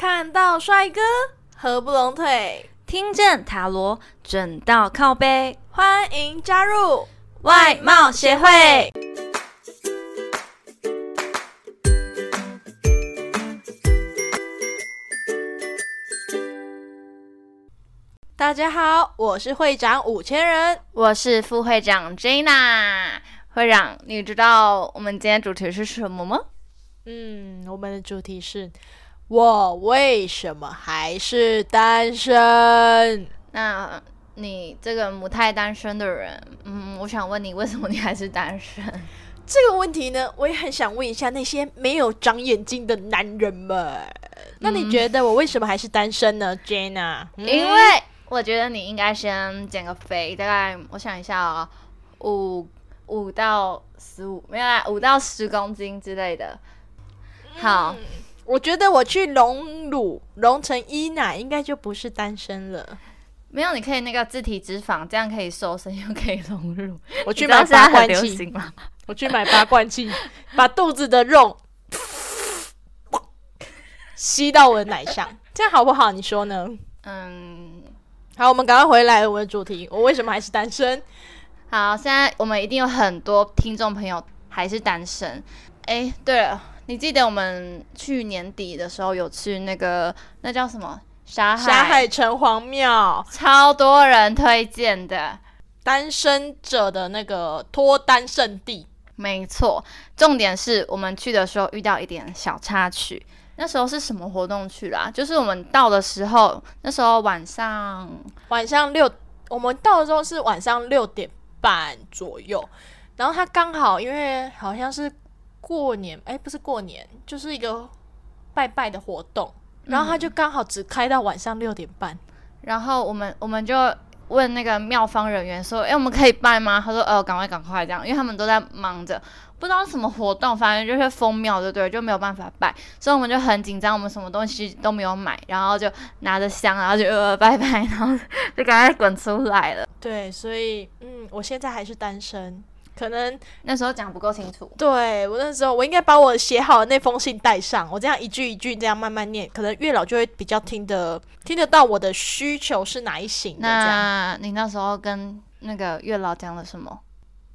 看到帅哥合不拢腿，听见塔罗准到靠背，欢迎加入外貌协会。大家好，我是会长五千人，我是副会长 Jana。会长，你知道我们今天主题是什么吗？嗯，我们的主题是我为什么还是单身？那你这个母胎单身的人，嗯，我想问你，为什么你还是单身？这个问题呢，我也很想问一下那些没有长眼睛的男人们。那你觉得我为什么还是单身呢，Jana？因为我觉得你应该先减个肥，大概我想一下啊，五五到十五，没有啦，五到十公斤之类的。好，我觉得我去隆乳隆成一奶，应该就不是单身了。没有，你可以那个自体脂肪，这样可以瘦身又可以隆乳。我去买八罐流器？我去买八罐器，把肚子的肉 吸到我的奶上，这样好不好？你说呢？嗯，好，我们赶快回来我们的主题，我为什么还是单身？好，现在我们一定有很多听众朋友还是单身。哎，对了，你记得我们去年底的时候有去那个那叫什么沙海？沙海城隍庙，超多人推荐的。单身者的那个脱单圣地。没错，重点是我们去的时候遇到一点小插曲。那时候是什么活动去啦？就是我们到的时候，那时候晚上晚上六，我们到的时候是晚上六点半左右，然后他刚好因为好像是过年，哎，不是过年，就是一个拜拜的活动，然后他就刚好只开到晚上六点半，然后我们我们就问那个庙方人员说：“哎，我们可以拜吗？”他说：“呃，赶快赶快这样，因为他们都在忙着，不知道什么活动，反正就是封庙，对不对？就没有办法拜，所以我们就很紧张，我们什么东西都没有买，然后就拿着香，然后就呃拜拜，然后就赶快滚出来了。对，所以嗯，我现在还是单身，可能那时候讲不够清楚，对我那时候我应该把我写好的那封信带上，我这样一句一句这样慢慢念，可能月老就会比较听得听得到我的需求是哪一型的。那你那时候跟那个月老讲了什么？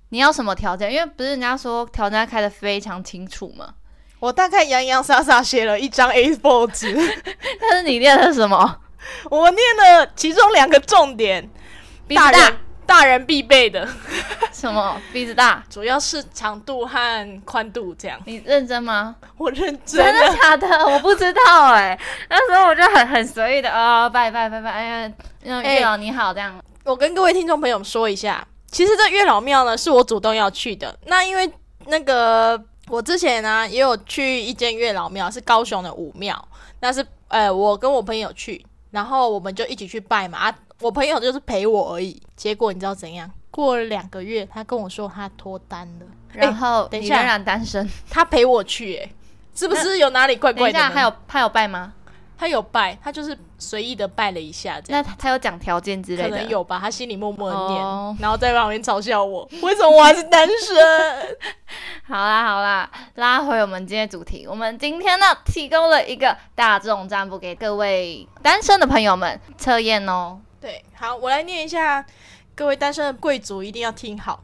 你要什么条件？因为不是人家说条件开的非常清楚吗？我大概洋洋洒洒写了一张 A4 纸，但是你念的是什么？我念了其中两个重点，大大人大人必备的，什么？鼻子大？主要是长度和宽度这样。你认真吗？我认真真的的，假的？我不知道哎、那时候我就很很随意的啊，拜拜拜拜，哎呀，月老你好，这样。我跟各位听众朋友说一下，其实这月老庙呢是我主动要去的。那因为那个我之前呢也有去一间月老庙，是高雄的武庙，那是呃我跟我朋友去，然后我们就一起去拜嘛。啊，我朋友就是陪我而已。结果你知道怎样？过了两个月，他跟我说他脱单了，然后等一下仍然单身。他陪我去、欸，是不是有哪里怪等一下，怪的呢？还有他有拜吗？他有拜，他就是随意的拜了一下。那他他有讲条件之类的？可能有吧，他心里默默的念，哦然后在旁边嘲笑我，为什么我还是单身？好啦好啦，拉回我们今天的主题，我们今天呢提供了一个大众占卜给各位单身的朋友们测验哦。对，好，我来念一下，各位单身的贵族一定要听好。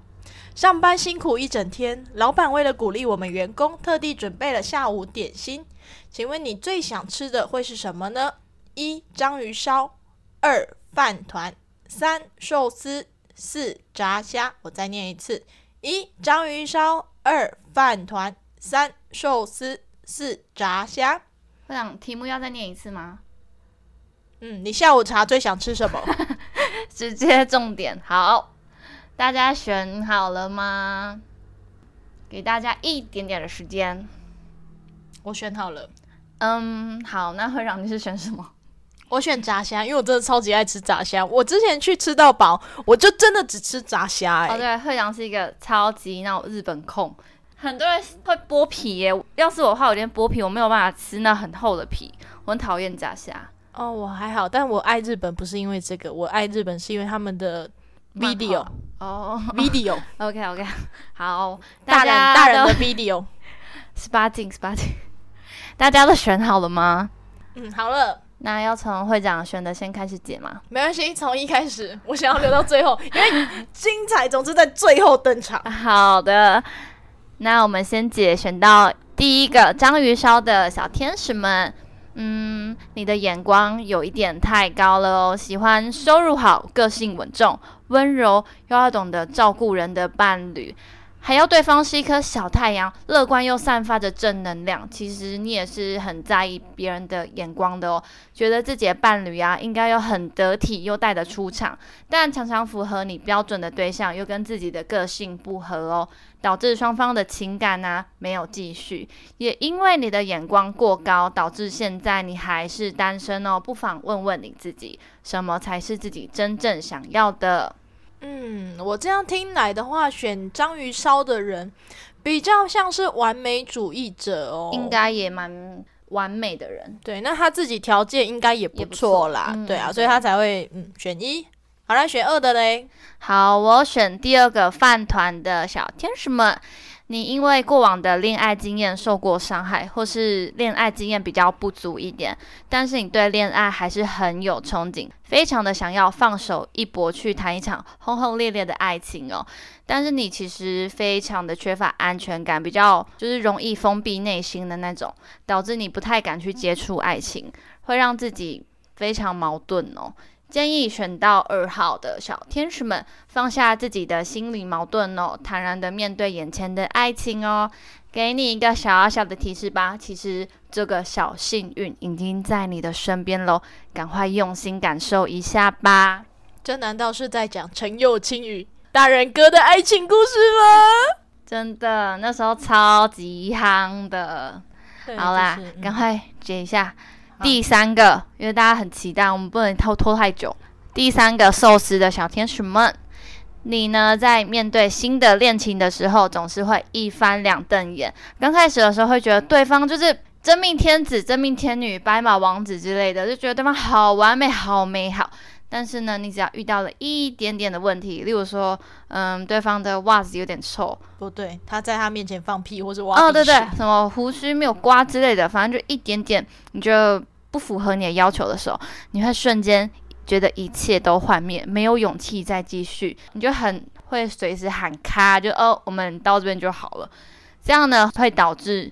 上班辛苦一整天，老板为了鼓励我们员工，特地准备了下午点心。请问你最想吃的会是什么呢？一章鱼烧，二饭团，三寿司，四炸虾。我再念一次：一章鱼烧，二饭团，三寿司，四炸虾。会长，题目要再念一次吗？嗯，你下午茶最想吃什么？直接重点。好，大家选好了吗？给大家一点点的时间。我选好了。嗯，好，那会长你是选什么？我选炸虾，因为我真的超级爱吃炸虾。我之前去吃到饱，我就真的只吃炸虾、欸。哦，对，会长是一个超级那种日本控，很多人会剥皮耶。要是我的话，我连剥皮我没有办法吃那很厚的皮，我很讨厌炸虾。哦，我还好，但我爱日本不是因为这个，我爱日本是因为他们的 video 哦 video，OK OK，好，大人家大人的 video。十八禁十八禁，大家都选好了吗？嗯，好了，那要从会长选的先开始解吗？没关系，从一开始，我想要留到最后，因为精彩总是在最后登场。好的，那我们先解选到第一个章鱼烧的小天使们。嗯，你的眼光有一点太高了哦，喜欢收入好、个性稳重、温柔，又要懂得照顾人的伴侣。还要对方是一颗小太阳，乐观又散发着正能量。其实你也是很在意别人的眼光的哦，觉得自己的伴侣啊应该要很得体又带得出场，但常常符合你标准的对象又跟自己的个性不合哦，导致双方的情感呢没有继续。也因为你的眼光过高，导致现在你还是单身哦。不妨问问你自己，什么才是自己真正想要的？嗯，我这样听来的话，选章鱼烧的人比较像是完美主义者哦，应该也蛮完美的人。对，那他自己条件应该也不错啦，对啊，所以他才会嗯选一。好来选二的嘞。好，我选第二个饭团的小天使们。你因为过往的恋爱经验受过伤害，或是恋爱经验比较不足一点，但是你对恋爱还是很有憧憬，非常的想要放手一搏去谈一场轰轰烈烈的爱情哦。但是你其实非常的缺乏安全感，比较就是容易封闭内心的那种，导致你不太敢去接触爱情，会让自己非常矛盾哦。建议选到二号的小天使们，放下自己的心理矛盾哦，坦然的面对眼前的爱情哦。给你一个小小的提示吧，其实这个小幸运已经在你的身边喽，赶快用心感受一下吧。这难道是在讲陈幼清与大人哥的爱情故事吗？真的，那时候超级夯的。好啦，赶快解一下。第三个，因为大家很期待，我们不能拖拖太久。第三个寿司的小天使们，你呢在面对新的恋情的时候，总是会一翻两瞪眼。刚开始的时候会觉得对方就是真命天子、真命天女、白马王子之类的，就觉得对方好完美、好美好。但是呢，你只要遇到了一点点的问题，例如说，嗯，对方的袜子有点臭，不对，他在他面前放屁或者挖哦，对对，什么胡须没有刮之类的，反正就一点点，你就。不符合你的要求的时候，你会瞬间觉得一切都幻灭，没有勇气再继续，你就很会随时喊卡，就哦，我们到这边就好了。这样呢，会导致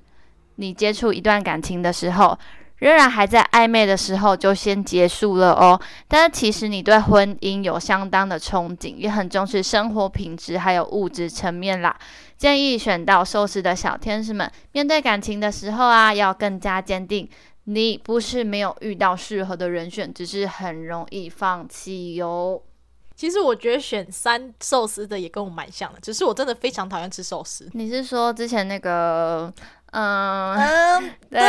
你接触一段感情的时候，仍然还在暧昧的时候就先结束了哦。但是其实你对婚姻有相当的憧憬，也很重视生活品质还有物质层面啦。建议选到寿司的小天使们，面对感情的时候啊，要更加坚定。你不是没有遇到适合的人选，只是很容易放弃哟。其实我觉得选三寿司的也跟我蛮像的，只是我真的非常讨厌吃寿司。你是说之前那个，嗯，对，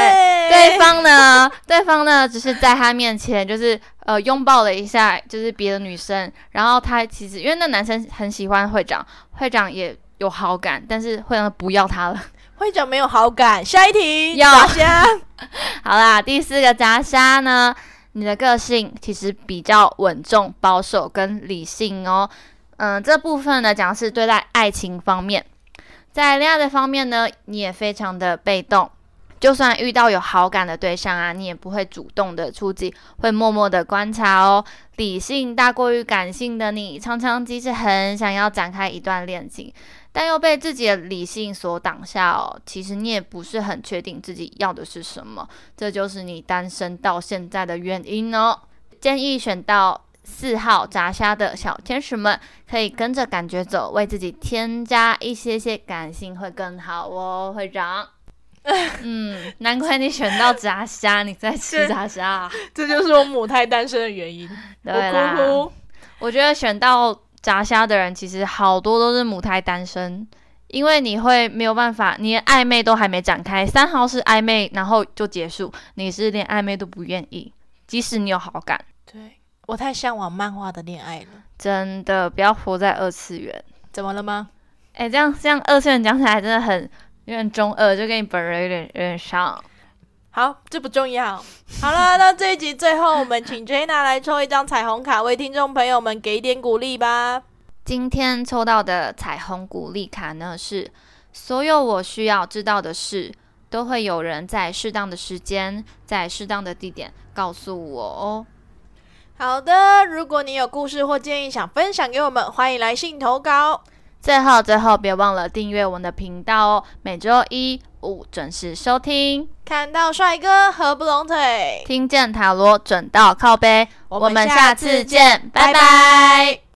对方呢？对方呢？只是在他面前就是呃拥抱了一下，就是别的女生，然后他其实因为那男生很喜欢会长，会长也有好感，但是会长不要他了。会长没有好感，下一题。炸虾，好啦，第四个炸虾呢？你的个性其实比较稳重、保守跟理性哦。嗯，这部分呢讲是对待爱情方面，在恋爱的方面呢，你也非常的被动。就算遇到有好感的对象啊，你也不会主动的出击，会默默的观察哦。理性大过于感性的你，常常即使很想要展开一段恋情。但又被自己的理性所挡下哦。其实你也不是很确定自己要的是什么，这就是你单身到现在的原因哦。建议选到四号炸虾的小天使们，可以跟着感觉走，为自己添加一些些感性会更好哦，会长。嗯，难怪你选到炸虾，你在吃炸虾，这就是我母胎单身的原因。对啦，我觉得选到。炸虾的人其实好多都是母胎单身，因为你会没有办法，你暧昧都还没展开，三号是暧昧，然后就结束，你是连暧昧都不愿意，即使你有好感。对我太向往漫画的恋爱了，真的不要活在二次元。怎么了吗？哎，这样这样二次元讲起来真的很有点中二，就跟你本人有点有点像。好，这不重要。好了，那这一集最后，我们请 Jenna 来抽一张彩虹卡，为听众朋友们给一点鼓励吧。今天抽到的彩虹鼓励卡呢，是所有我需要知道的事，都会有人在适当的时间，在适当的地点告诉我哦。好的，如果你有故事或建议想分享给我们，欢迎来信投稿。最后，最后别忘了订阅我们的频道哦，每周一五准时收听。看到帅哥合不拢腿，听见塔罗准到靠背，我我们下次见，拜拜。